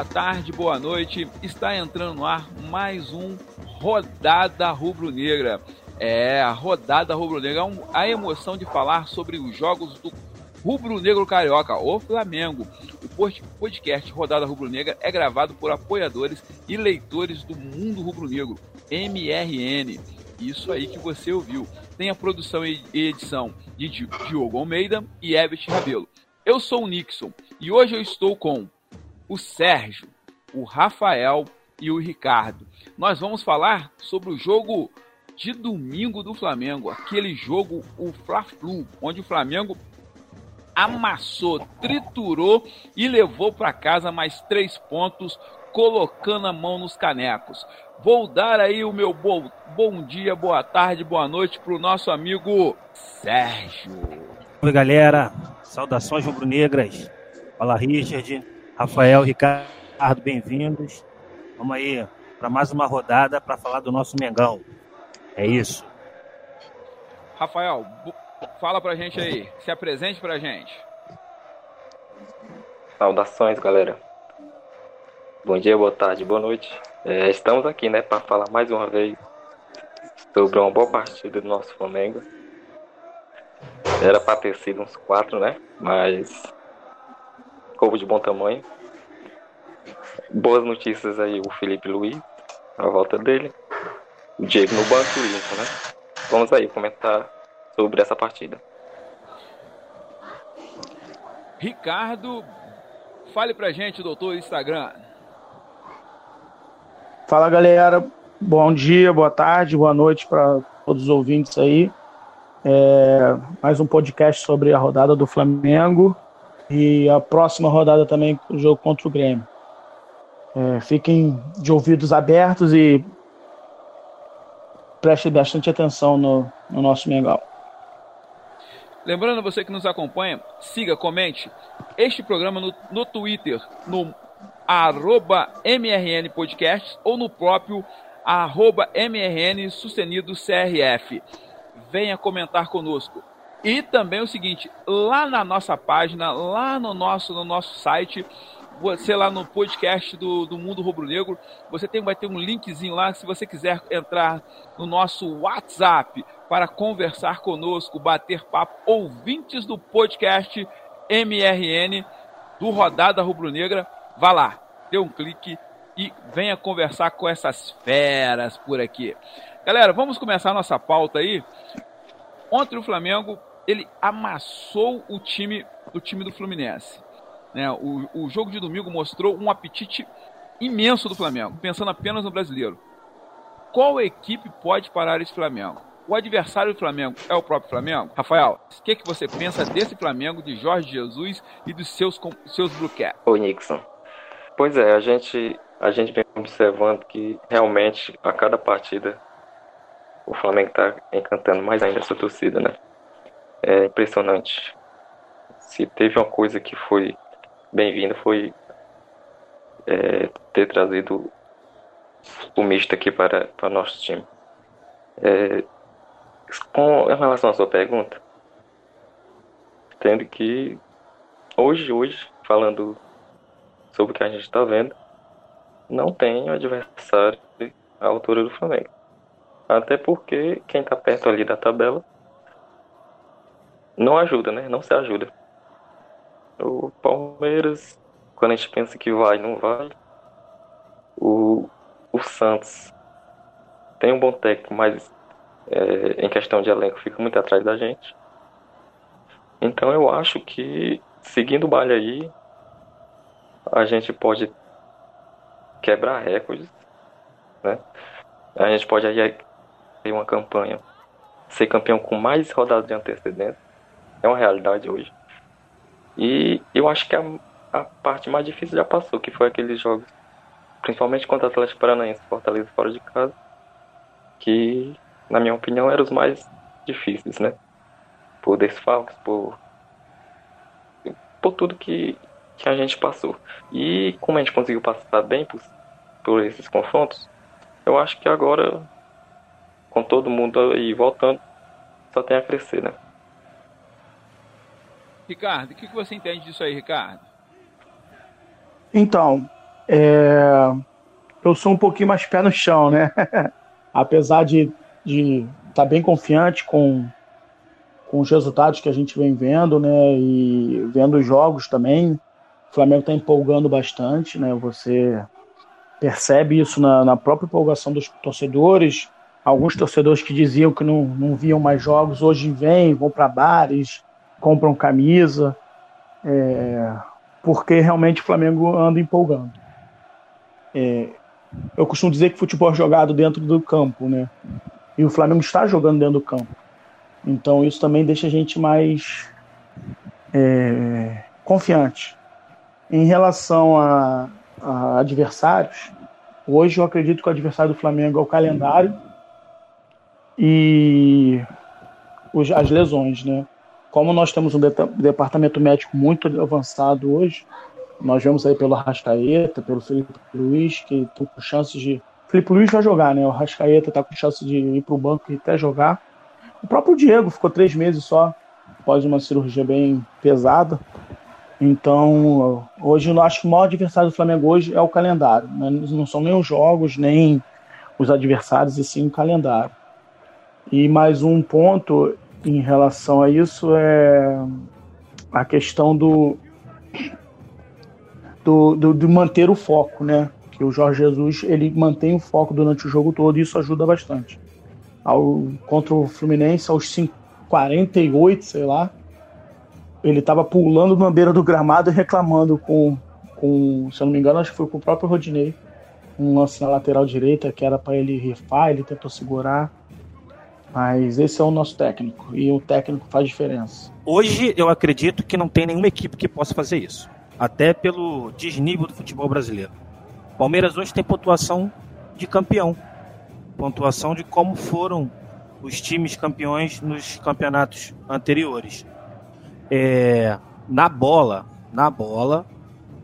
boa tarde, boa noite. Está entrando no ar mais um Rodada Rubro-Negra. É, a Rodada Rubro-Negra, é a emoção de falar sobre os jogos do Rubro-Negro Carioca, o Flamengo. O podcast Rodada Rubro-Negra é gravado por apoiadores e leitores do Mundo Rubro-Negro, MRN. Isso aí que você ouviu. Tem a produção e edição de Diogo Almeida e Everett Rabelo. Eu sou o Nixon e hoje eu estou com o Sérgio, o Rafael e o Ricardo. Nós vamos falar sobre o jogo de domingo do Flamengo, aquele jogo, o Fla-Flu, onde o Flamengo amassou, triturou e levou para casa mais três pontos, colocando a mão nos canecos. Vou dar aí o meu bom, bom dia, boa tarde, boa noite para o nosso amigo Sérgio. Oi, galera. Saudações rubro-negras. Fala, Richard, Rafael, Ricardo, bem-vindos. Vamos aí para mais uma rodada para falar do nosso Mengão. É isso. Rafael, Fala pra gente aí, se apresente pra gente. Saudações, galera. Bom dia, boa tarde, boa noite. É, estamos aqui, né, para falar mais uma vez sobre uma boa partida do nosso Flamengo. Era para ter sido uns quatro, né? Mas couve de bom tamanho. Boas notícias aí, o Felipe Luiz, a volta dele. O Diego no banco limpo, né? Vamos aí comentar sobre essa partida. Ricardo, fale pra gente, doutor Instagram. Fala galera, bom dia, boa tarde, boa noite para todos os ouvintes aí. É, mais um podcast sobre a rodada do Flamengo e a próxima rodada também o jogo contra o Grêmio. É, fiquem de ouvidos abertos e prestem bastante atenção no, no nosso Mengão. Lembrando você que nos acompanha, siga, comente este programa no, no Twitter, no arroba MRN Podcast ou no próprio arroba MRN CRF. Venha comentar conosco. E também o seguinte, lá na nossa página, lá no nosso, no nosso site, você lá no podcast do, do Mundo Rubro Negro, você tem, vai ter um linkzinho lá, se você quiser entrar no nosso WhatsApp para conversar conosco, bater papo, ouvintes do podcast MRN do Rodada Rubro Negra, vá lá, dê um clique e venha conversar com essas feras por aqui. Galera, vamos começar nossa pauta aí. Ontem o Flamengo, ele amassou o time, o time do Fluminense. Né? O, o jogo de domingo mostrou um apetite imenso do Flamengo, pensando apenas no brasileiro. Qual equipe pode parar esse Flamengo? O adversário do Flamengo é o próprio Flamengo? Rafael, o que, que você pensa desse Flamengo de Jorge Jesus e dos seus, seus Blue Caps? Ô Nixon, pois é, a gente, a gente vem observando que realmente a cada partida o Flamengo está encantando mais ainda essa torcida, né? É impressionante. Se teve uma coisa que foi bem-vindo foi é, ter trazido o misto aqui para, para nosso time. É, com relação à sua pergunta, tendo que hoje, hoje, falando sobre o que a gente está vendo, não tem adversário à altura do Flamengo. Até porque quem está perto ali da tabela não ajuda, né? Não se ajuda. O Palmeiras, quando a gente pensa que vai, não vai. O, o Santos tem um bom técnico, mas é, em questão de elenco fica muito atrás da gente. Então eu acho que seguindo o baile aí, a gente pode quebrar recordes, né? A gente pode aí ter uma campanha, ser campeão com mais rodadas de antecedência. É uma realidade hoje. E eu acho que a, a parte mais difícil já passou, que foi aqueles jogos, principalmente contra o Atlético Paranaense, Fortaleza fora de casa, que, na minha opinião, eram os mais difíceis, né? Por desfalques, por, por tudo que, que a gente passou. E como a gente conseguiu passar bem por, por esses confrontos, eu acho que agora, com todo mundo aí voltando, só tem a crescer, né? Ricardo, o que você entende disso aí, Ricardo? Então, é, eu sou um pouquinho mais pé no chão, né? Apesar de estar tá bem confiante com, com os resultados que a gente vem vendo, né? E vendo os jogos também. O Flamengo está empolgando bastante, né? Você percebe isso na, na própria empolgação dos torcedores. Alguns torcedores que diziam que não, não viam mais jogos, hoje vêm, vão para bares, compram camisa, é, porque realmente o Flamengo anda empolgando. É, eu costumo dizer que futebol é jogado dentro do campo, né? E o Flamengo está jogando dentro do campo. Então isso também deixa a gente mais é, confiante. Em relação a, a, adversários, hoje eu acredito que o adversário do Flamengo é o calendário e os, as lesões, né? Como nós temos um de, departamento médico muito avançado hoje, nós vemos aí pelo Arrascaeta, pelo Felipe Luiz, que estão com chances de. Felipe Luiz vai jogar, né? O Arrascaeta está com chance de ir para o banco e até jogar. O próprio Diego ficou três meses só, após uma cirurgia bem pesada. Então, hoje eu acho que o maior adversário do Flamengo hoje é o calendário. Né? Não são nem os jogos, nem os adversários, e sim o calendário. E mais um ponto em relação a isso é a questão do do, do, de manter o foco, né? Que o Jorge Jesus ele mantém o foco durante o jogo todo e isso ajuda bastante. Ao, contra o Fluminense, aos 5, 48, sei lá, ele estava pulando na beira do gramado e reclamando com, com, se eu não me engano, acho que foi com o próprio Rodinei. Um lance na lateral direita que era para ele rifar, ele tentou segurar. Mas esse é o nosso técnico e o técnico faz diferença. Hoje eu acredito que não tem nenhuma equipe que possa fazer isso até pelo desnível do futebol brasileiro. Palmeiras hoje tem pontuação de campeão, pontuação de como foram os times campeões nos campeonatos anteriores. É, na bola, na bola,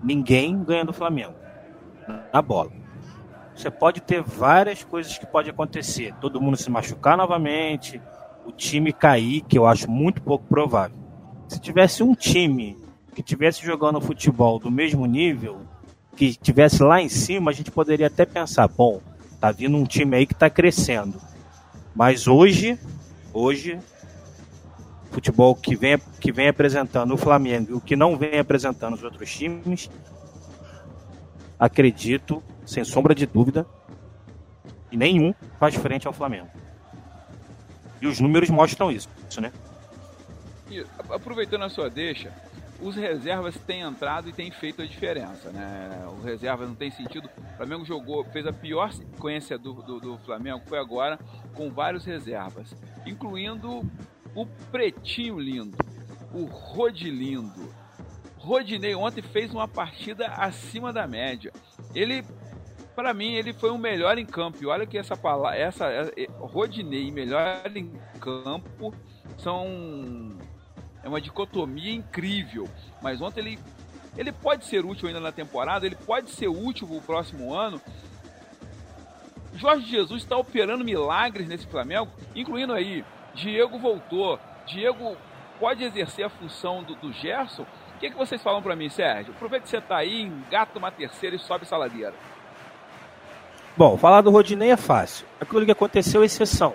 ninguém ganha do Flamengo. Na bola. Você pode ter várias coisas que pode acontecer. Todo mundo se machucar novamente, o time cair, que eu acho muito pouco provável. Se tivesse um time que tivesse jogando futebol do mesmo nível, que tivesse lá em cima, a gente poderia até pensar, bom, tá vindo um time aí que está crescendo. Mas hoje, hoje, futebol que vem, que vem apresentando o Flamengo e o que não vem apresentando os outros times, acredito, sem sombra de dúvida, que nenhum faz frente ao Flamengo. E os números mostram isso, né? E, aproveitando a sua deixa, os reservas têm entrado e têm feito a diferença, né? O reserva não tem sentido. O Flamengo jogou, fez a pior sequência do, do, do Flamengo, foi agora com vários reservas, incluindo o Pretinho Lindo, o Rodilindo. Rodinei ontem fez uma partida acima da média. Ele, para mim, ele foi o melhor em campo. E olha que essa palavra, essa, é, Rodinei melhor em campo são é uma dicotomia incrível. Mas ontem ele, ele pode ser útil ainda na temporada, ele pode ser útil no próximo ano. Jorge Jesus está operando milagres nesse Flamengo, incluindo aí, Diego voltou, Diego pode exercer a função do, do Gerson. O que, que vocês falam para mim, Sérgio? Aproveita que você está aí, engata uma terceira e sobe saladeira. Bom, falar do Rodinei é fácil. Aquilo que aconteceu é exceção.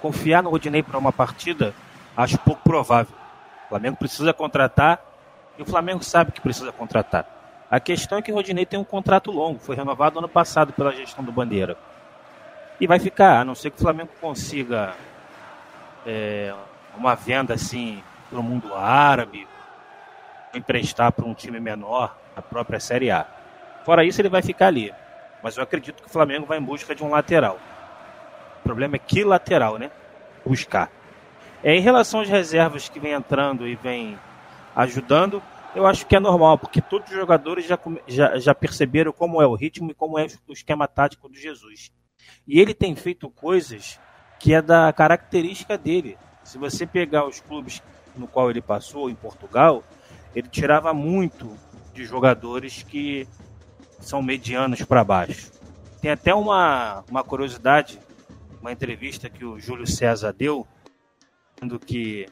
Confiar no Rodinei para uma partida, acho pouco provável. O Flamengo precisa contratar e o Flamengo sabe que precisa contratar. A questão é que o Rodinei tem um contrato longo, foi renovado ano passado pela gestão do Bandeira. E vai ficar, a não ser que o Flamengo consiga é, uma venda assim para o mundo árabe, emprestar para um time menor, a própria Série A. Fora isso, ele vai ficar ali. Mas eu acredito que o Flamengo vai em busca de um lateral. O problema é que lateral, né? Buscar. É, em relação às reservas que vem entrando e vem ajudando, eu acho que é normal, porque todos os jogadores já, já, já perceberam como é o ritmo e como é o esquema tático do Jesus. E ele tem feito coisas que é da característica dele. Se você pegar os clubes no qual ele passou, em Portugal, ele tirava muito de jogadores que são medianos para baixo. Tem até uma, uma curiosidade, uma entrevista que o Júlio César deu, dizendo que,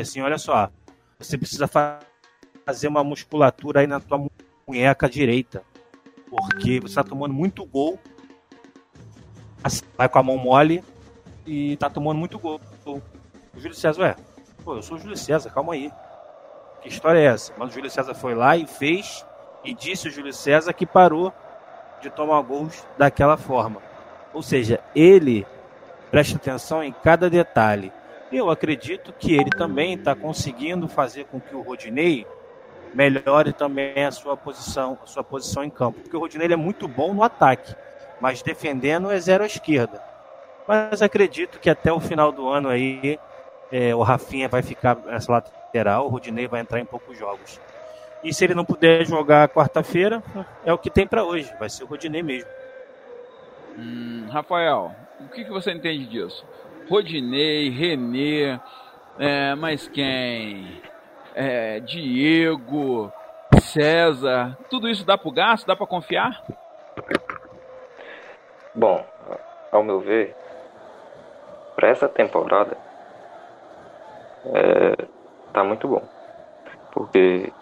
assim, olha só, você precisa fazer uma musculatura aí na tua punheca direita. Porque você está tomando muito gol, vai com a mão mole e está tomando muito gol. O Júlio César, ué, pô, eu sou o Júlio César, calma aí. Que história é essa? Mas o Júlio César foi lá e fez, e disse o Júlio César que parou de tomar gols daquela forma. Ou seja, ele presta atenção em cada detalhe. Eu acredito que ele também está conseguindo fazer com que o Rodinei melhore também a sua posição, a sua posição em campo. Porque o Rodinei é muito bom no ataque, mas defendendo é zero à esquerda. Mas acredito que até o final do ano aí é, o Rafinha vai ficar nessa lateral, o Rodinei vai entrar em poucos jogos. E se ele não puder jogar quarta-feira, é o que tem para hoje, vai ser o Rodinei mesmo. Hum, Rafael, o que, que você entende disso? Rodinei, Renê, é, mas quem? É, Diego, César, tudo isso dá pro gasto? Dá para confiar? Bom, ao meu ver, para essa temporada, é, tá muito bom. Porque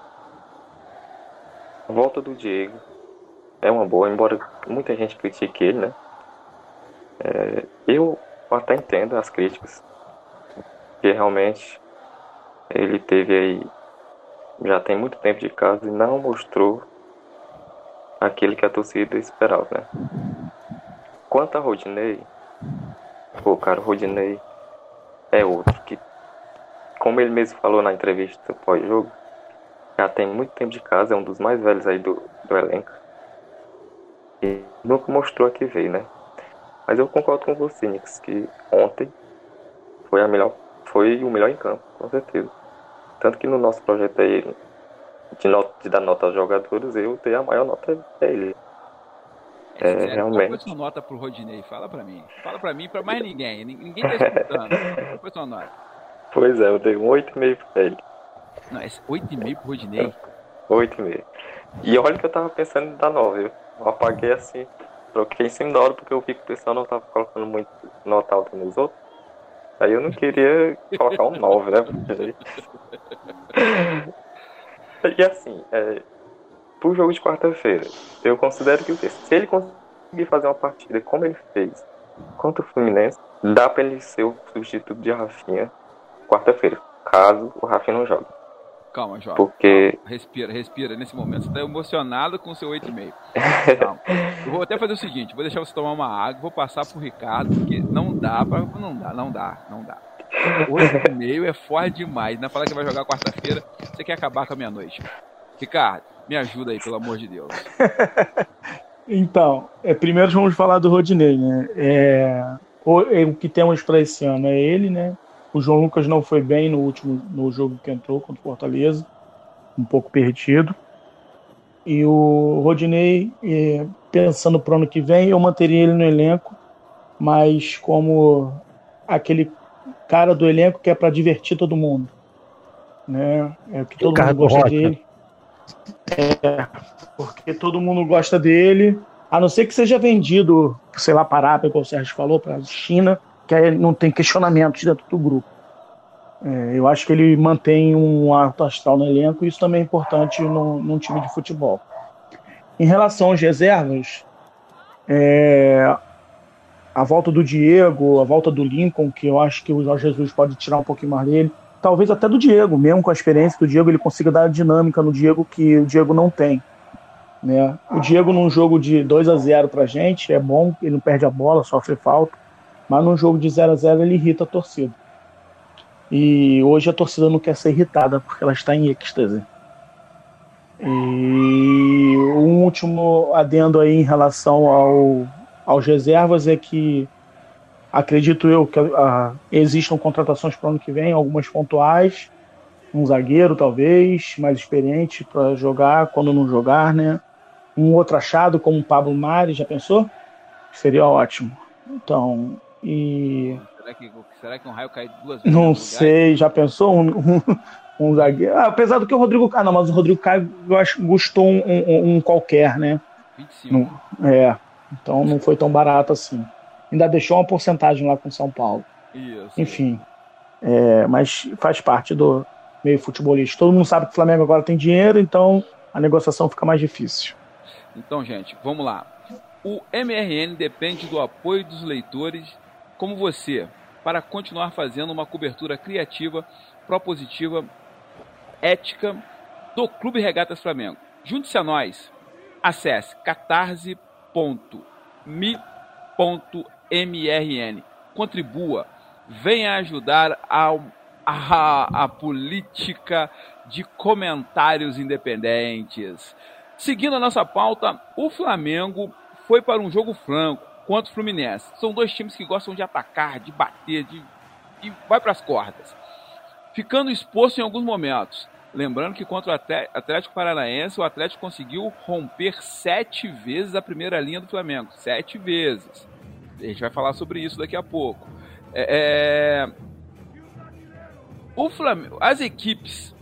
a volta do Diego é uma boa, embora muita gente critique ele, né? É, eu até entendo as críticas, que realmente ele teve aí, já tem muito tempo de casa e não mostrou aquilo que a torcida esperava, né? Quanto a Rodinei, pô, cara, o Rodinei é outro que, como ele mesmo falou na entrevista pós-jogo, já tem muito tempo de casa, é um dos mais velhos aí do, do elenco. E nunca mostrou a que veio, né? Mas eu concordo com você, Nix, que ontem foi a melhor, foi o melhor em campo, com certeza. Tanto que no nosso projeto aí de, not, de dar nota aos jogadores, eu dei a maior nota dele. É, é realmente. Qual foi sua nota pro Rodinei? Fala pra mim. Fala pra mim, pra mais ninguém. Ninguém tá escutando. Qual foi sua nota? Pois é, eu dei um 8,5 pra ele. Não, é 8,5 pro Rodinei? 8,5. E olha que eu tava pensando em dar 9, viu? Eu apaguei assim, troquei em cima da hora porque eu vi que o pessoal não tava colocando muito nota alta nos outros. Aí eu não queria colocar um 9, né? e assim, é, pro jogo de quarta-feira, eu considero que se ele conseguir fazer uma partida como ele fez contra o Fluminense, dá pra ele ser o substituto de Rafinha quarta-feira, caso o Rafinha não jogue. Calma, João. Porque. Calma. Respira, respira. Nesse momento você está emocionado com o seu 8,5. Calma. Eu vou até fazer o seguinte: vou deixar você tomar uma água, vou passar pro Ricardo, porque não dá para. Não dá, não dá, não dá. 8,5 é forte demais. Na falar que vai jogar quarta-feira, você quer acabar com a meia-noite. Ricardo, me ajuda aí, pelo amor de Deus. então, é, primeiro vamos falar do Rodinei, né? É, o, é, o que temos para esse ano é ele, né? O João Lucas não foi bem no último no jogo que entrou contra o Fortaleza, um pouco perdido. E o Rodinei, é, pensando para o ano que vem, eu manteria ele no elenco, mas como aquele cara do elenco que é para divertir todo mundo. Né? É que todo mundo gosta Rocha. dele. É, porque todo mundo gosta dele, a não ser que seja vendido, sei lá, para como o Sérgio falou, para a China, que não tem questionamentos dentro do grupo. É, eu acho que ele mantém um alto astral no elenco e isso também é importante no, num time de futebol. Em relação às reservas, é, a volta do Diego, a volta do Lincoln, que eu acho que o Jorge Jesus pode tirar um pouquinho mais dele, talvez até do Diego, mesmo com a experiência do Diego, ele consiga dar a dinâmica no Diego que o Diego não tem. Né? O Diego num jogo de 2 a 0 pra gente é bom, ele não perde a bola, sofre falta. Mas num jogo de 0 a 0 ele irrita a torcida. E hoje a torcida não quer ser irritada porque ela está em êxtase. E um último adendo aí em relação ao, aos reservas é que acredito eu que uh, existam contratações para o ano que vem, algumas pontuais, um zagueiro talvez, mais experiente para jogar quando não jogar, né? Um outro achado como o Pablo Mari, já pensou? Seria ótimo. Então, e. Será que, será que um raio cai duas vezes? Não sei, já pensou? Um, um, um zagueiro. Ah, apesar do que o Rodrigo. Ah, não, mas o Rodrigo Caio eu acho, gostou um, um, um qualquer, né? 25. Não, é. Então não foi tão barato assim. Ainda deixou uma porcentagem lá com São Paulo. Isso. Enfim. É, mas faz parte do meio futebolista. Todo mundo sabe que o Flamengo agora tem dinheiro, então a negociação fica mais difícil. Então, gente, vamos lá. O MRN depende do apoio dos leitores como você para continuar fazendo uma cobertura criativa, propositiva, ética do Clube Regatas Flamengo. Junte-se a nós. Acesse catarse.me.mrn. Contribua. Venha ajudar a, a, a política de comentários independentes. Seguindo a nossa pauta, o Flamengo foi para um jogo franco contra o Fluminense. São dois times que gostam de atacar, de bater, de e vai para as cordas. Ficando exposto em alguns momentos. Lembrando que contra o Atlético Paranaense, o Atlético conseguiu romper sete vezes a primeira linha do Flamengo. Sete vezes. A gente vai falar sobre isso daqui a pouco. É, é... O Flamengo, as equipes,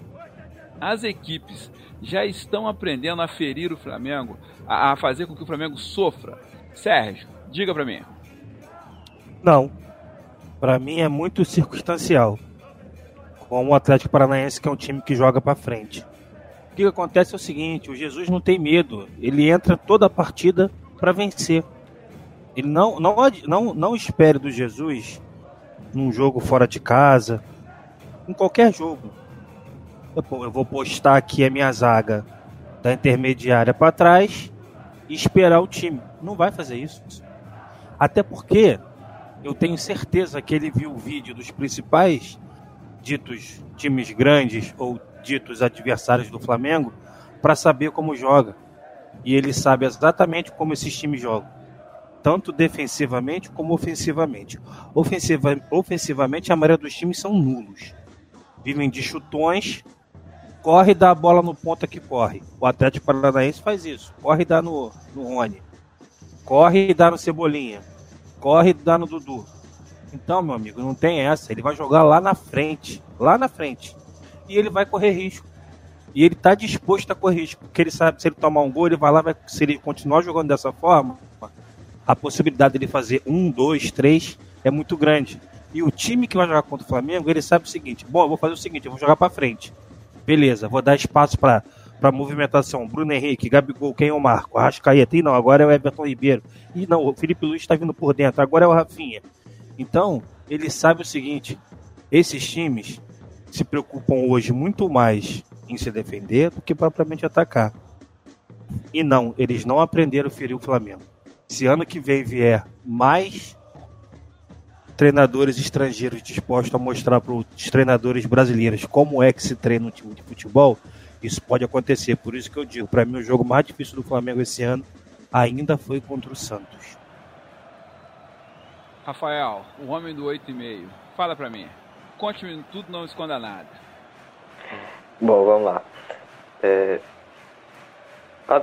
as equipes já estão aprendendo a ferir o Flamengo, a, a fazer com que o Flamengo sofra. Sérgio, diga para mim. Não. Para mim é muito circunstancial com o Atlético Paranaense, que é um time que joga para frente. O que acontece é o seguinte: o Jesus não tem medo, ele entra toda a partida para vencer. Ele não, não, não, não espere do Jesus num jogo fora de casa, em qualquer jogo. Eu vou postar aqui a minha zaga da intermediária para trás e esperar o time. Não vai fazer isso. Até porque eu tenho certeza que ele viu o vídeo dos principais ditos times grandes ou ditos adversários do Flamengo para saber como joga. E ele sabe exatamente como esses times jogam, tanto defensivamente como ofensivamente. Ofensiva, ofensivamente, a maioria dos times são nulos. Vivem de chutões, corre e dá a bola no ponta que corre. O Atlético Paranaense faz isso. Corre e dá no, no Rony. Corre e dá no Cebolinha. Corre e dá no Dudu. Então, meu amigo, não tem essa. Ele vai jogar lá na frente. Lá na frente. E ele vai correr risco. E ele está disposto a correr risco. Porque ele sabe se ele tomar um gol, ele vai lá, vai, se ele continuar jogando dessa forma, a possibilidade dele fazer um, dois, três é muito grande. E o time que vai jogar contra o Flamengo, ele sabe o seguinte: bom, eu vou fazer o seguinte, eu vou jogar para frente. Beleza, vou dar espaço para para movimentação. Bruno Henrique, Gabigol, quem é o Marco? Arrascaeta. E não, agora é o Everton Ribeiro. E não, o Felipe Luiz está vindo por dentro. Agora é o Rafinha. Então, ele sabe o seguinte: esses times se preocupam hoje muito mais em se defender do que propriamente atacar. E não, eles não aprenderam a ferir o Flamengo. Se ano que vem vier mais treinadores estrangeiros dispostos a mostrar para os treinadores brasileiros como é que se treina um time de futebol, isso pode acontecer. Por isso que eu digo, para mim o jogo mais difícil do Flamengo esse ano ainda foi contra o Santos. Rafael, o homem do 8,5. Fala pra mim. Conte-me tudo, não esconda nada. Bom, vamos lá. É,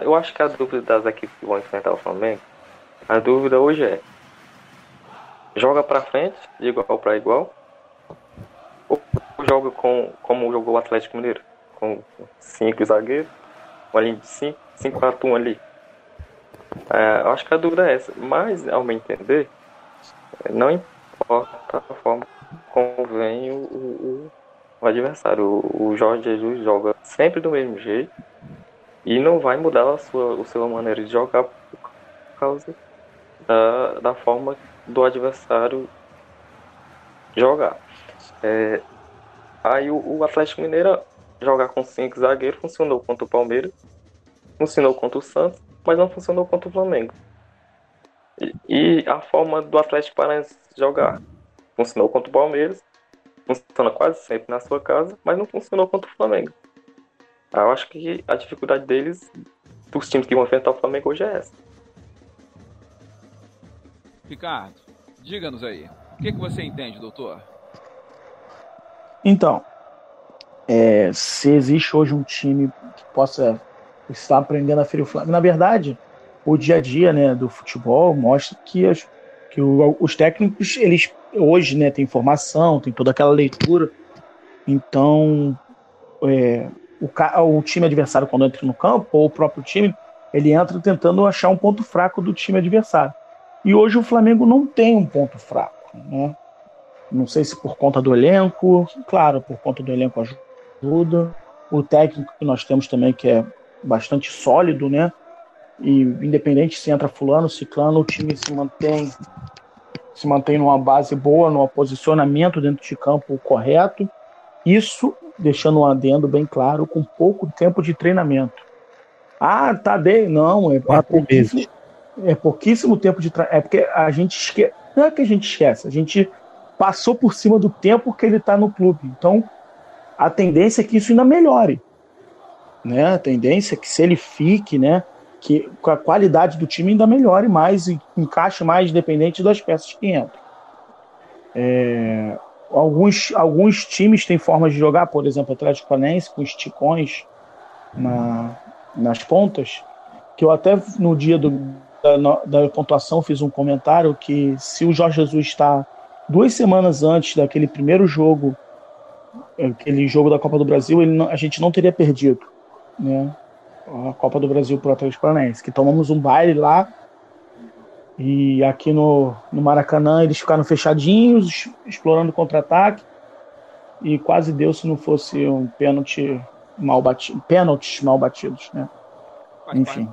eu acho que a dúvida das equipes que vão enfrentar o Flamengo, a dúvida hoje é: joga pra frente, de igual para igual, ou joga com, como jogou o Atlético Mineiro, com cinco zagueiros, uma linha de 5, 5, 4, 1 ali. É, acho que a dúvida é essa, mas ao meu entender, não importa a forma como vem o, o, o adversário. O, o, Jorge Jesus joga sempre do mesmo jeito e não vai mudar a sua, a sua maneira de jogar por causa da, da forma do adversário jogar. É, aí o, o Atlético Mineiro jogar com cinco zagueiros funcionou contra o Palmeiras, funcionou contra o Santos, mas não funcionou contra o Flamengo. E, a forma do Atlético Paranaense jogar funcionou contra o Palmeiras, funciona quase sempre na sua casa, mas não funcionou contra o Flamengo. Eu acho que a dificuldade deles, dos times que vão enfrentar o Flamengo hoje é essa. Ricardo, diga-nos aí, o que, que você entende, doutor? Então, é, se existe hoje um time que possa estar aprendendo a ferir o Flamengo, na verdade, o dia a dia né, do futebol mostra que, as, que o, os técnicos, eles hoje né, têm informação, tem toda aquela leitura. Então, é, o, o time adversário, quando entra no campo, ou o próprio time, ele entra tentando achar um ponto fraco do time adversário. E hoje o Flamengo não tem um ponto fraco. Né? Não sei se por conta do elenco, claro, por conta do elenco ajuda. O técnico que nós temos também, que é bastante sólido, né? E independente se entra fulano, ciclano, o time se mantém se mantém numa base boa, num posicionamento dentro de campo correto. Isso deixando um adendo bem claro, com pouco tempo de treinamento. Ah, tá de não, é, é pouquíssimo, é pouquíssimo tempo de treinamento. É porque a gente esquece, não é que a gente esquece, a gente passou por cima do tempo que ele está no clube. Então, a tendência é que isso ainda melhore. Né? A tendência é que se ele fique, né, que a qualidade do time ainda melhore mais e encaixe mais dependente das peças que entram. É, alguns, alguns times têm formas de jogar, por exemplo, o Atlético Paranaense com esticões na, nas pontas, que eu até no dia do, da, da pontuação fiz um comentário que se o Jorge Jesus está duas semanas antes daquele primeiro jogo, aquele jogo da Copa do Brasil, ele não, a gente não teria perdido, né? A Copa do Brasil para o Atlético Paranaense, que tomamos um baile lá e aqui no, no Maracanã eles ficaram fechadinhos, explorando contra-ataque. E quase deu se não fosse um pênalti mal batido. Pênaltis mal batidos, né? Enfim.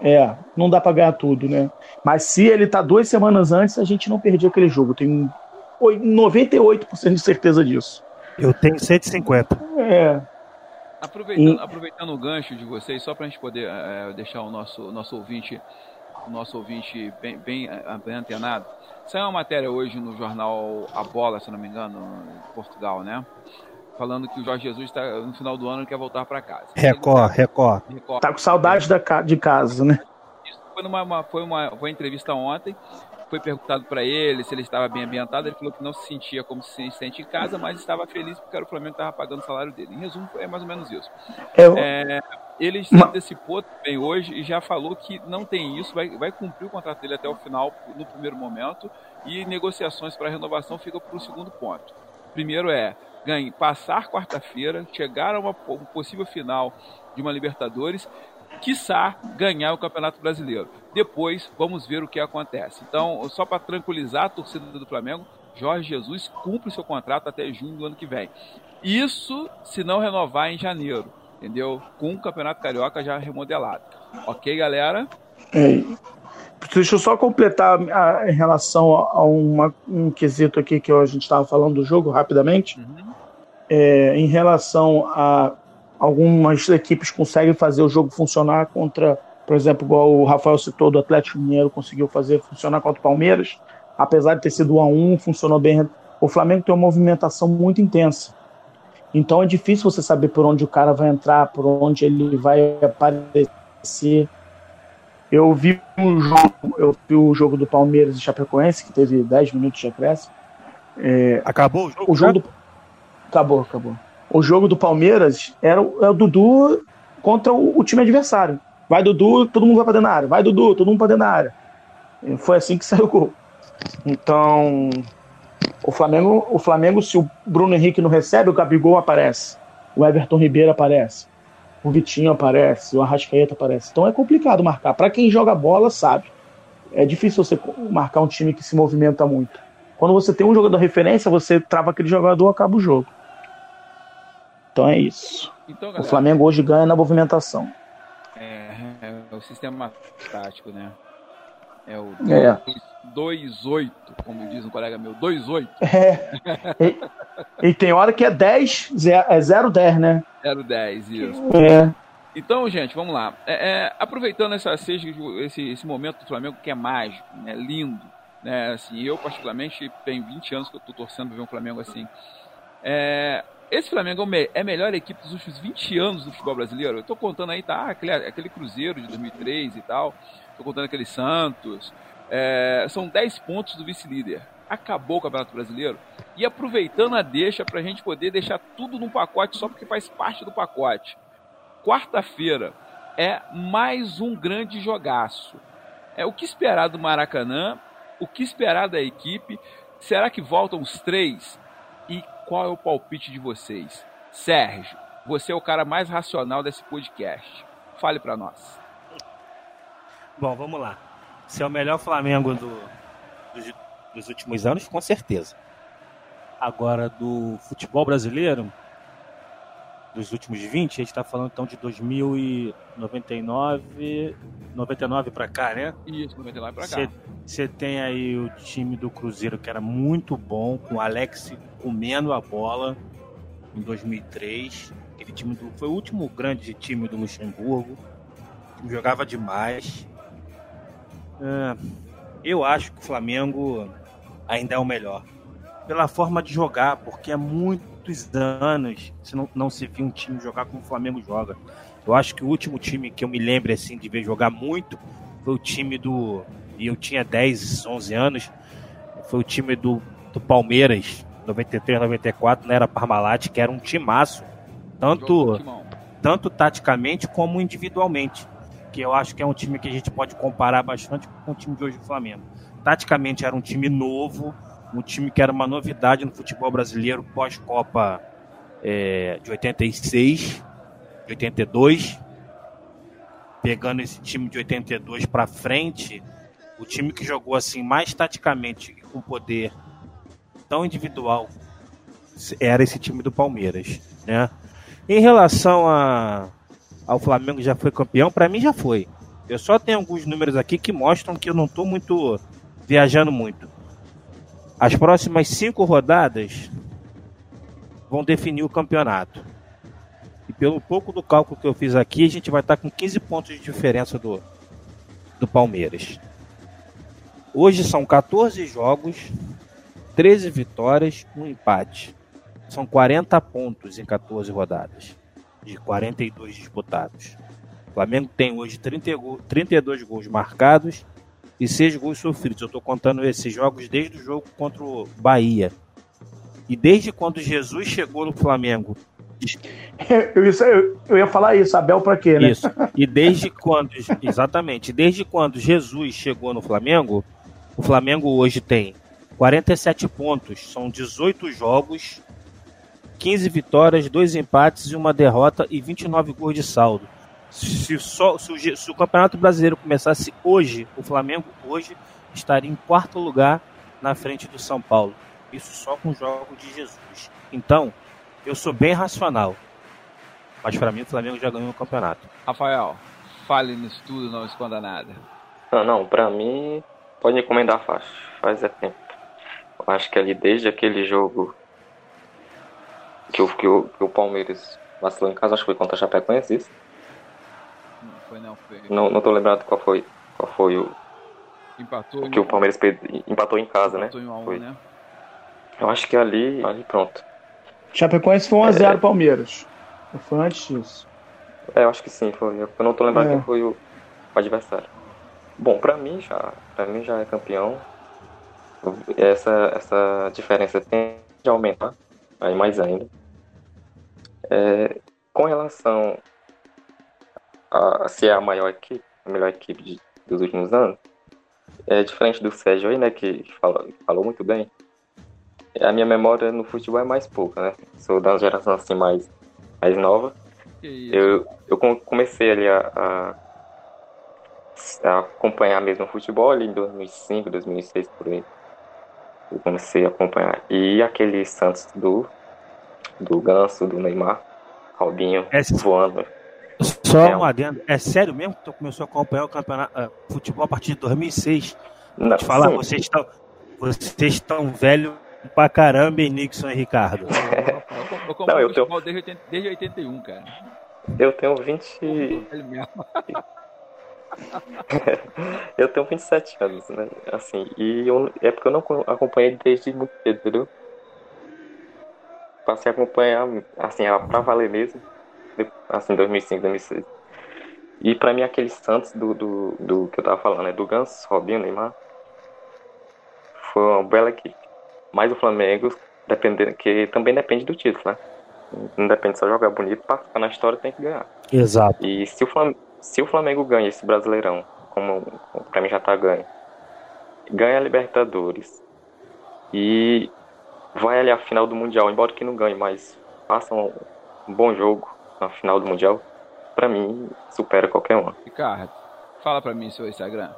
É, não dá para ganhar tudo, né? Mas se ele tá duas semanas antes, a gente não perdia aquele jogo. Tenho 98% de certeza disso. Eu tenho 150. É. Aproveitando, e... aproveitando o gancho de vocês, só para a gente poder é, deixar o nosso, nosso ouvinte o nosso ouvinte bem, bem, eh, bem antenado, saiu uma matéria hoje no jornal A Bola, se não me engano, em Portugal, né? Falando que o Jorge Jesus está no final do ano quer voltar para casa. Record, Record. Record. Tá com saudade da, de casa, né? Isso foi, numa, uma, foi, uma, foi uma entrevista ontem foi perguntado para ele se ele estava bem ambientado, ele falou que não se sentia como se sente em casa, mas estava feliz porque o Flamengo estava pagando o salário dele. Em resumo, é mais ou menos isso. Eu... É, ele se antecipou também hoje e já falou que não tem isso, vai, vai cumprir o contrato dele até o final, no primeiro momento, e negociações para renovação ficam para o segundo ponto. Primeiro é ganhe, passar quarta-feira, chegar a uma, um possível final de uma Libertadores quiçá, ganhar o Campeonato Brasileiro. Depois, vamos ver o que acontece. Então, só para tranquilizar a torcida do Flamengo, Jorge Jesus cumpre seu contrato até junho do ano que vem. Isso se não renovar em janeiro, entendeu? Com o Campeonato Carioca já remodelado. Ok, galera? É. Deixa eu só completar a, em relação a, uma, um quesito aqui que a gente estava falando do jogo rapidamente. Uhum. É, em relação a algumas equipes conseguem fazer o jogo funcionar contra, por exemplo, igual o Rafael citou do Atlético Mineiro conseguiu fazer funcionar contra o Palmeiras, apesar de ter sido 1 a 1, funcionou bem. O Flamengo tem uma movimentação muito intensa. Então é difícil você saber por onde o cara vai entrar, por onde ele vai aparecer. Eu vi um jogo, eu vi o jogo do Palmeiras e Chapecoense, que teve 10 minutos de acréscimo. É, acabou o jogo? O jogo do... Acabou, acabou o jogo do Palmeiras era o, é o Dudu contra o, o, time adversário. Vai Dudu, todo mundo vai para dentro da área. Vai Dudu, todo mundo para dentro da área. E foi assim que saiu o gol. Então, o Flamengo, o Flamengo, se o Bruno Henrique não recebe, o Gabigol aparece. O Everton Ribeiro aparece. O Vitinho aparece, o Arrascaeta aparece. Então é complicado marcar. Para quem joga bola, sabe. É difícil você marcar um time que se movimenta muito. Quando você tem um jogador referência, você trava aquele jogador, acaba o jogo. Então é isso. Então, galera, o Flamengo hoje ganha na movimentação. É, é o sistema tático, né? É o 2-8, é. como diz um colega meu, 2-8. É. E, e, tem hora que é 10, é 0-10, né? 0-10, isso. É. Então, gente, vamos lá. É, é, aproveitando essa, esse, esse momento do Flamengo que é mágico, né, lindo, né, assim, eu particularmente tenho 20 anos que eu tô torcendo pra ver um Flamengo assim. É, esse Flamengo é, é a melhor equipe dos últimos 20 anos do futebol brasileiro. Eu tô contando aí, tá? Aquele, aquele Cruzeiro de 2003 e tal. Tô contando aquele Santos. É, são 10 pontos do vice-líder. Acabou o Campeonato Brasileiro. E aproveitando a deixa para a gente poder deixar tudo num pacote só porque faz parte do pacote. Quarta-feira é mais um grande jogaço. É o que esperar do Maracanã? O que esperar da equipe? Será que voltam os três? Qual é o palpite de vocês? Sérgio, você é o cara mais racional desse podcast. Fale para nós. Bom, vamos lá. Se é o melhor Flamengo do, dos, dos últimos anos, com certeza. Agora, do futebol brasileiro, dos últimos 20, a gente está falando então de 2099, 99 para cá, né? Isso, 99 para cá. Você tem aí o time do Cruzeiro que era muito bom, com o Alex comendo a bola em 2003. Aquele time do, foi o último grande time do Luxemburgo. Jogava demais. É, eu acho que o Flamengo ainda é o melhor. Pela forma de jogar, porque há muitos anos você não, não se viu um time jogar como o Flamengo joga. Eu acho que o último time que eu me lembro assim, de ver jogar muito foi o time do. E eu tinha 10, 11 anos. Foi o time do, do Palmeiras, 93, 94, não era Parmalat, que era um timaço. Tanto, tanto taticamente como individualmente que eu acho que é um time que a gente pode comparar bastante com o time de hoje do Flamengo. Taticamente era um time novo, um time que era uma novidade no futebol brasileiro pós-Copa é, de 86, de 82. Pegando esse time de 82 para frente, o time que jogou assim mais taticamente e com poder tão individual era esse time do Palmeiras, né? Em relação a ao Flamengo já foi campeão, para mim já foi. Eu só tenho alguns números aqui que mostram que eu não estou muito viajando muito. As próximas cinco rodadas vão definir o campeonato. E pelo pouco do cálculo que eu fiz aqui, a gente vai estar com 15 pontos de diferença do, do Palmeiras. Hoje são 14 jogos, 13 vitórias, um empate. São 40 pontos em 14 rodadas de 42 disputados. O Flamengo tem hoje 30, 32 gols marcados e 6 gols sofridos. Eu estou contando esses jogos desde o jogo contra o Bahia. E desde quando Jesus chegou no Flamengo. Eu, isso, eu, eu ia falar isso, Abel para quê, né? Isso. E desde quando, exatamente, desde quando Jesus chegou no Flamengo, o Flamengo hoje tem 47 pontos, são 18 jogos, 15 vitórias, 2 empates e uma derrota e 29 gols de saldo. Se, só, se, o, se o Campeonato Brasileiro começasse hoje, o Flamengo hoje estaria em quarto lugar na frente do São Paulo. Isso só com o jogo de Jesus. Então, eu sou bem racional. Mas para mim o Flamengo já ganhou o campeonato. Rafael, fale nisso tudo, não esconda nada. Não, não, para mim pode encomendar faz, faz é tempo. Eu acho que ali desde aquele jogo que o, que o, que o Palmeiras vacilou em casa, acho que foi contra a Chapecoense, isso? Não foi não, foi. Não, não tô lembrado qual foi, qual foi o. Empatou. O que o Palmeiras empatou em casa, empatou né? Em 1 foi. né? Eu acho que ali, ali pronto. Chapecoense foi 1x0 é... Palmeiras. Foi antes disso. É, eu acho que sim, foi. Eu não tô lembrando é. quem foi o, adversário. Bom, pra mim já, pra mim já é campeão. Essa, essa diferença tem de aumentar, aí mais ainda. É, com relação a, se é a maior equipe, a melhor equipe de, dos últimos anos, é diferente do Sérgio aí, né, que falou, falou muito bem. A minha memória no futebol é mais pouca, né? Sou da geração assim mais, mais nova. Eu, eu comecei ali a, a, a acompanhar mesmo o futebol ali em 2005, 2006 por aí. Eu comecei a acompanhar. E aquele Santos do do Ganso, do Neymar, Robinho é, voando. Só é, um adendo, é sério mesmo que tu começou a acompanhar o campeonato uh, futebol a partir de 2006? Não, te falar, vocês estão, vocês estão velho pra caramba, hein, Nixon e Ricardo. Eu, eu, Não, eu tenho... desde, 80, desde 81, cara. Eu tenho 20. eu tenho 27 anos, né? Assim, e eu, é porque eu não acompanhei desde muito cedo, entendeu? passei a acompanhar, assim, pra valer mesmo, assim, 2005, 2006. E pra mim, aquele Santos do, do, do que eu tava falando, né, do Ganso, Robinho, Neymar, foi uma bela equipe. Mas o Flamengo, dependendo, que também depende do título, né? Não depende só jogar bonito, pra ficar na história tem que ganhar. Exato. E se o Flamengo, se o Flamengo ganha esse Brasileirão, como, pra mim já tá ganho, ganha a Libertadores e vai ali à final do Mundial, embora que não ganhe, mas faça um, bom jogo na final do Mundial, para mim supera qualquer um. Ricardo, fala para mim seu Instagram.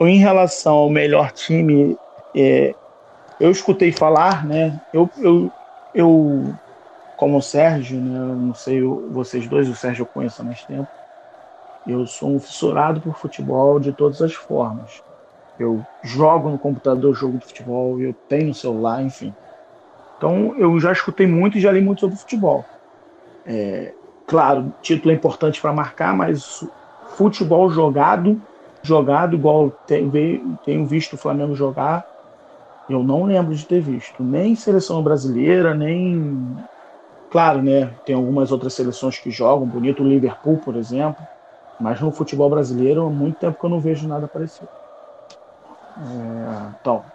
Em relação ao melhor time, é, eu escutei falar, né? Eu, eu, eu como o Sérgio, né? Eu não sei vocês dois, o Sérgio eu conheço há mais tempo. Eu sou um fissurado por futebol de todas as formas. Eu jogo no computador jogo de futebol, eu tenho celular, enfim. Então eu já escutei muito e já li muito sobre futebol. É, claro, título é importante para marcar, mas futebol jogado, jogado igual tenho, tenho visto o Flamengo jogar, eu não lembro de ter visto. Nem seleção brasileira, nem. Claro, né? Tem algumas outras seleções que jogam, bonito o Liverpool, por exemplo. Mas no futebol brasileiro, há muito tempo que eu não vejo nada parecido. É, então.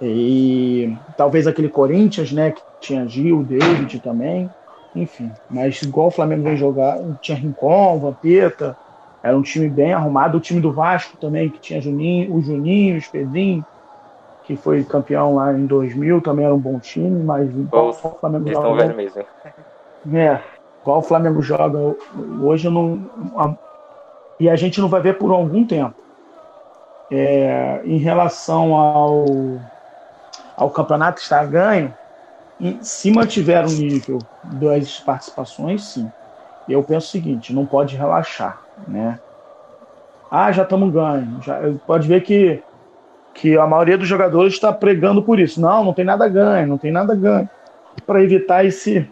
E talvez aquele Corinthians, né? Que tinha Gil, David também. Enfim. Mas igual o Flamengo vem jogar, tinha Rincon, Vampeta. Era um time bem arrumado. O time do Vasco também, que tinha Juninho, o Juninho, os Pedrinho que foi campeão lá em 2000, também era um bom time, mas igual o Flamengo joga. Estão mesmo. É, igual o Flamengo joga hoje, não. E a gente não vai ver por algum tempo. É, em relação ao, ao campeonato estar ganho, se mantiver o nível das participações, sim. Eu penso o seguinte: não pode relaxar, né? Ah, já estamos ganhando. Já, pode ver que que a maioria dos jogadores está pregando por isso. Não, não tem nada ganho, não tem nada ganho. Para evitar esse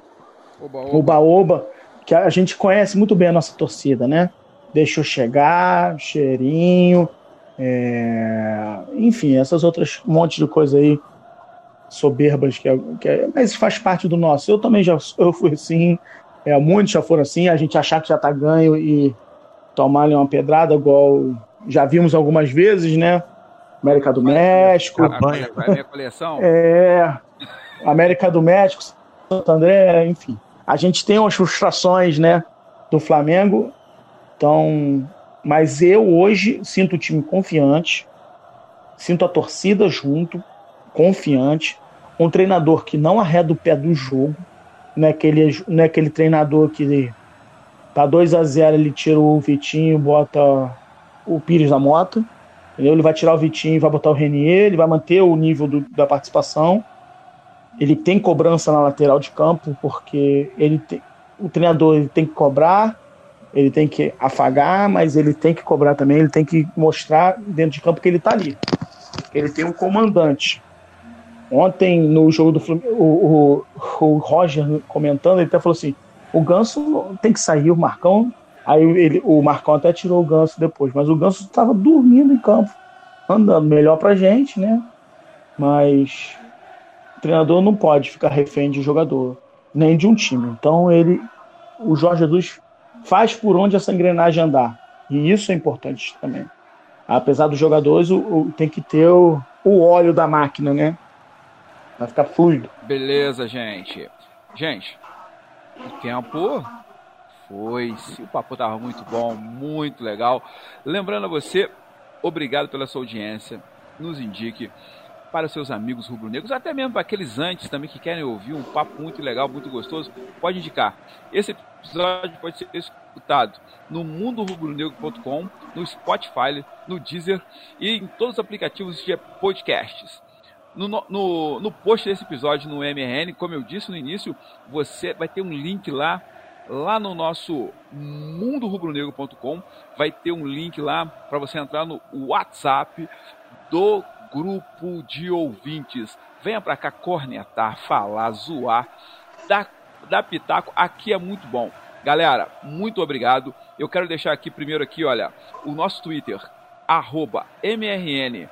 oba-oba, que a gente conhece muito bem a nossa torcida, né? Deixou chegar, cheirinho, é... enfim, essas outras um monte de coisa aí soberbas que, é, que é, mas faz parte do nosso. Eu também já eu fui assim, é, muitos já foram assim, a gente achar que já tá ganho e tomar-lhe uma pedrada, igual já vimos algumas vezes, né? América do México. Vai minha coleção? É. América do México, Santo André, enfim. A gente tem umas frustrações, né, do Flamengo. Então, mas eu hoje sinto o time confiante, sinto a torcida junto, confiante, um treinador que não arreda o pé do jogo, não é aquele, não é aquele treinador que tá 2 a 0 ele tira o Vitinho, bota o Pires na moto. Entendeu? Ele vai tirar o Vitinho vai botar o Renier, ele vai manter o nível do, da participação. Ele tem cobrança na lateral de campo, porque ele tem, o treinador ele tem que cobrar, ele tem que afagar, mas ele tem que cobrar também, ele tem que mostrar dentro de campo que ele está ali. Ele tem um comandante. Ontem, no jogo do Fluminense, o, o, o Roger comentando, ele até falou assim: o Ganso tem que sair, o Marcão Aí ele, o Marcão até tirou o Ganso depois, mas o Ganso estava dormindo em campo, andando melhor pra gente, né? Mas o treinador não pode ficar refém de jogador, nem de um time. Então ele, o Jorge Jesus faz por onde essa engrenagem andar. E isso é importante também. Apesar dos jogadores, o, o tem que ter o, o óleo da máquina, né? Vai ficar fluido. Beleza, gente. Gente, o tempo foi. O papo estava muito bom, muito legal. Lembrando a você, obrigado pela sua audiência. Nos indique para seus amigos rubro-negros, até mesmo para aqueles antes também que querem ouvir um papo muito legal, muito gostoso, pode indicar. Esse episódio pode ser escutado no mundorubronegro.com, no Spotify, no Deezer e em todos os aplicativos de podcasts. No, no, no post desse episódio no MRN, como eu disse no início, você vai ter um link lá lá no nosso mundorubronegro.com vai ter um link lá para você entrar no WhatsApp do grupo de ouvintes. Venha para cá cornetar, falar, zoar, dar, dar pitaco. Aqui é muito bom. Galera, muito obrigado. Eu quero deixar aqui primeiro aqui, olha, o nosso Twitter, arroba MRN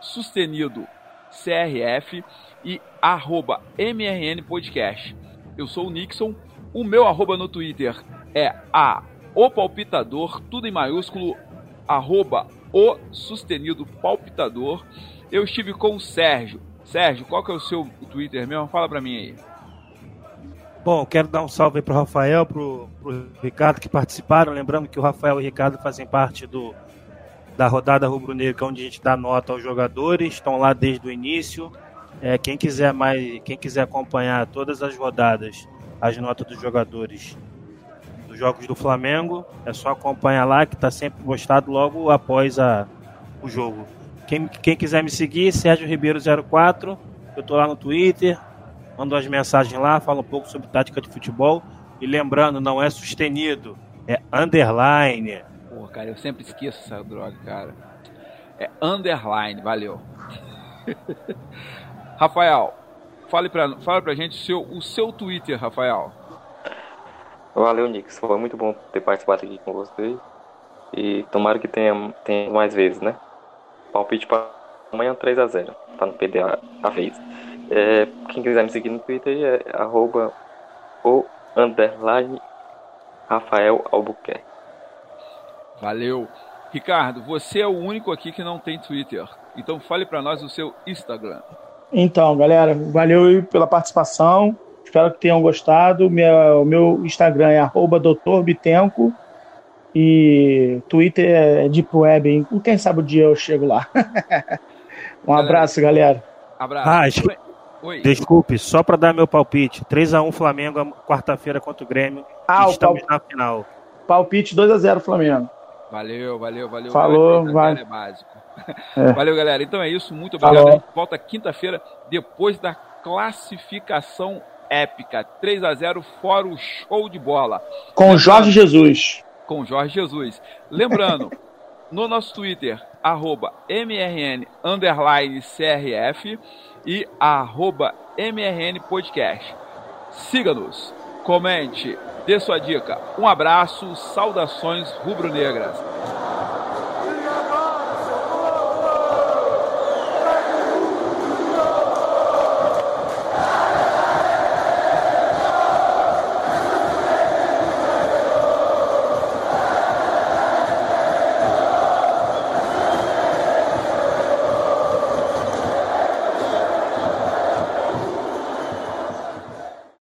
sustenido CRF e arroba MRN Podcast. Eu sou o Nixon o meu arroba no Twitter é a o palpitador, tudo em maiúsculo, arroba o sustenido palpitador. Eu estive com o Sérgio. Sérgio, qual que é o seu Twitter mesmo? Fala pra mim aí. Bom, quero dar um salve aí pro Rafael, pro, pro Ricardo que participaram. Lembrando que o Rafael e o Ricardo fazem parte do, da rodada rubro-negra, onde a gente dá nota aos jogadores, estão lá desde o início. É, quem quiser mais, quem quiser acompanhar todas as rodadas, as notas dos jogadores dos jogos do Flamengo. É só acompanhar lá que está sempre postado logo após a, o jogo. Quem, quem quiser me seguir, Sérgio Ribeiro 04, eu tô lá no Twitter. manda umas mensagens lá, fala um pouco sobre tática de futebol. E lembrando, não é sustenido, é underline. Pô, cara, eu sempre esqueço essa droga, cara. É underline, valeu. Rafael, fale pra, fale pra gente o seu, o seu Twitter, Rafael. Valeu, Nix. Foi muito bom ter participado aqui com você. E tomara que tenha, tenha mais vezes, né? Palpite para amanhã 3x0, para não perder a, a vez. É, quem quiser me seguir no Twitter é arroba o underline Rafael Albuquerque. Valeu. Ricardo, você é o único aqui que não tem Twitter. Então fale para nós o seu Instagram. Então, galera, valeu pela participação. Espero que tenham gostado. Minha, o meu Instagram é arroba doutorbitenco e Twitter é Deep Web. Hein? Quem sabe o dia eu chego lá. um galera, abraço, galera. Abraço. Ah, Oi. Desculpe, só para dar meu palpite. 3x1 Flamengo, quarta-feira contra o Grêmio. Ah, Estamos na final. Palpite 2x0 Flamengo. Valeu, valeu, valeu. Falou, vai. É básico. É. Valeu, galera. Então é isso. Muito obrigado. A gente volta quinta-feira, depois da classificação épica. 3 a 0 fora o show de bola. Com Jorge Jesus. Com Jorge Jesus. Lembrando, no nosso Twitter, arroba MRN CRF e arroba MRN Podcast. Siga-nos, comente, dê sua dica. Um abraço, saudações rubro-negras.